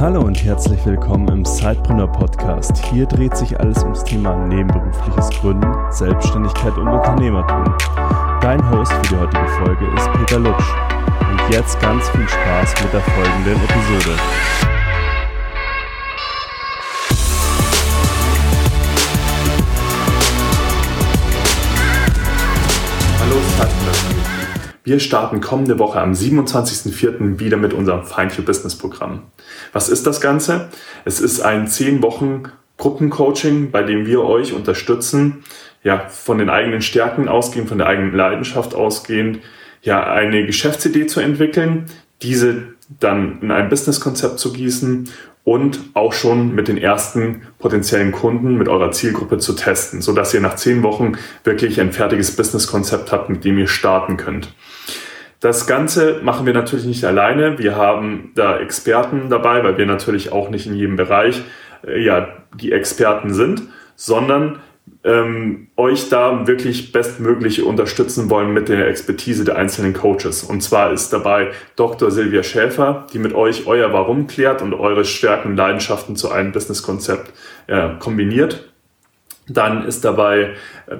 Hallo und herzlich willkommen im Sidepreneur Podcast. Hier dreht sich alles ums Thema nebenberufliches Gründen, Selbstständigkeit und Unternehmertum. Dein Host für die heutige Folge ist Peter Lutsch. Und jetzt ganz viel Spaß mit der folgenden Episode. Hallo Sidepreneur. Wir starten kommende Woche am 27.04. wieder mit unserem Find Your Business Programm. Was ist das Ganze? Es ist ein 10 Wochen Gruppencoaching, bei dem wir euch unterstützen, ja, von den eigenen Stärken ausgehend, von der eigenen Leidenschaft ausgehend, ja, eine Geschäftsidee zu entwickeln, diese dann in ein Businesskonzept zu gießen und auch schon mit den ersten potenziellen Kunden, mit eurer Zielgruppe zu testen, so dass ihr nach zehn Wochen wirklich ein fertiges Businesskonzept habt, mit dem ihr starten könnt. Das Ganze machen wir natürlich nicht alleine. Wir haben da Experten dabei, weil wir natürlich auch nicht in jedem Bereich äh, ja die Experten sind, sondern ähm, euch da wirklich bestmöglich unterstützen wollen mit der Expertise der einzelnen Coaches. Und zwar ist dabei Dr. Silvia Schäfer, die mit euch euer Warum klärt und eure Stärken und Leidenschaften zu einem Businesskonzept äh, kombiniert. Dann ist dabei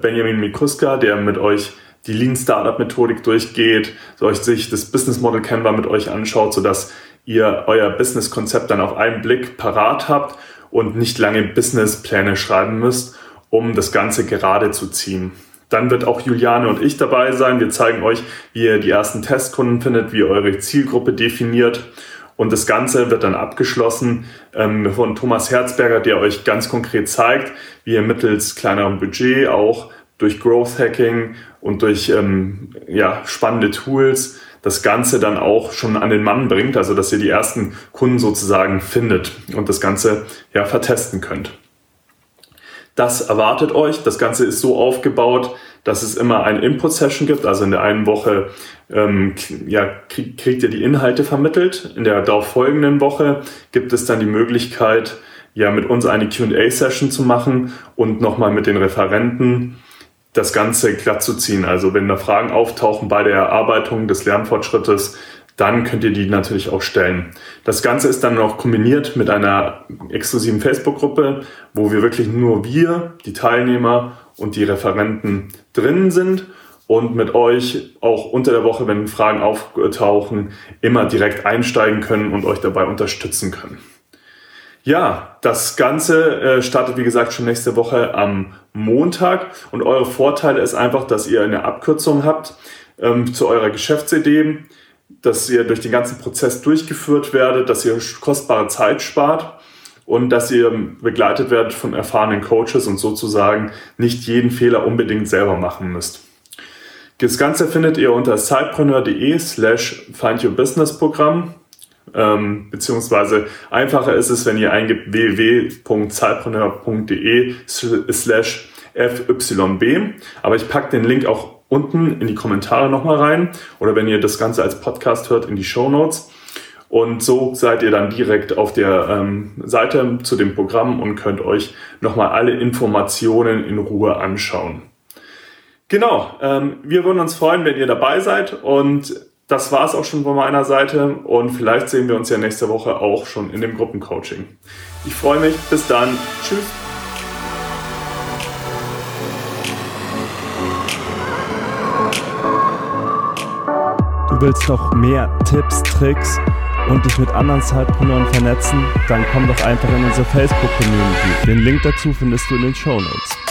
Benjamin Mikuska, der mit euch die Lean Startup Methodik durchgeht, euch sich das Business Model Canva mit euch anschaut, sodass ihr euer Business Konzept dann auf einen Blick parat habt und nicht lange Businesspläne schreiben müsst um das Ganze gerade zu ziehen. Dann wird auch Juliane und ich dabei sein. Wir zeigen euch, wie ihr die ersten Testkunden findet, wie ihr eure Zielgruppe definiert. Und das Ganze wird dann abgeschlossen ähm, von Thomas Herzberger, der euch ganz konkret zeigt, wie ihr mittels kleinerem Budget auch durch Growth Hacking und durch ähm, ja, spannende Tools das Ganze dann auch schon an den Mann bringt, also dass ihr die ersten Kunden sozusagen findet und das Ganze ja vertesten könnt. Das erwartet euch. Das Ganze ist so aufgebaut, dass es immer eine Input-Session gibt. Also in der einen Woche ähm, ja, krieg, kriegt ihr die Inhalte vermittelt. In der darauf folgenden Woche gibt es dann die Möglichkeit, ja, mit uns eine Q&A-Session zu machen und nochmal mit den Referenten das Ganze glatt zu ziehen. Also wenn da Fragen auftauchen bei der Erarbeitung des Lernfortschrittes, dann könnt ihr die natürlich auch stellen. Das Ganze ist dann noch kombiniert mit einer exklusiven Facebook-Gruppe, wo wir wirklich nur wir, die Teilnehmer und die Referenten drin sind und mit euch auch unter der Woche, wenn Fragen auftauchen, immer direkt einsteigen können und euch dabei unterstützen können. Ja, das Ganze äh, startet wie gesagt schon nächste Woche am Montag und eure Vorteile ist einfach, dass ihr eine Abkürzung habt ähm, zu eurer Geschäftsidee dass ihr durch den ganzen Prozess durchgeführt werdet, dass ihr kostbare Zeit spart und dass ihr begleitet werdet von erfahrenen Coaches und sozusagen nicht jeden Fehler unbedingt selber machen müsst. Das Ganze findet ihr unter sidepreneur.de slash findyourbusinessprogramm ähm, beziehungsweise einfacher ist es, wenn ihr eingibt www.zeitpreneur.de slash fyb. Aber ich packe den Link auch unten in die Kommentare nochmal rein oder wenn ihr das Ganze als Podcast hört, in die Show Notes. Und so seid ihr dann direkt auf der ähm, Seite zu dem Programm und könnt euch nochmal alle Informationen in Ruhe anschauen. Genau, ähm, wir würden uns freuen, wenn ihr dabei seid und das war es auch schon von meiner Seite und vielleicht sehen wir uns ja nächste Woche auch schon in dem Gruppencoaching. Ich freue mich, bis dann, tschüss. willst noch mehr Tipps, Tricks und dich mit anderen Zeitpreneuren vernetzen, dann komm doch einfach in unsere Facebook-Community. Den Link dazu findest du in den Show Notes.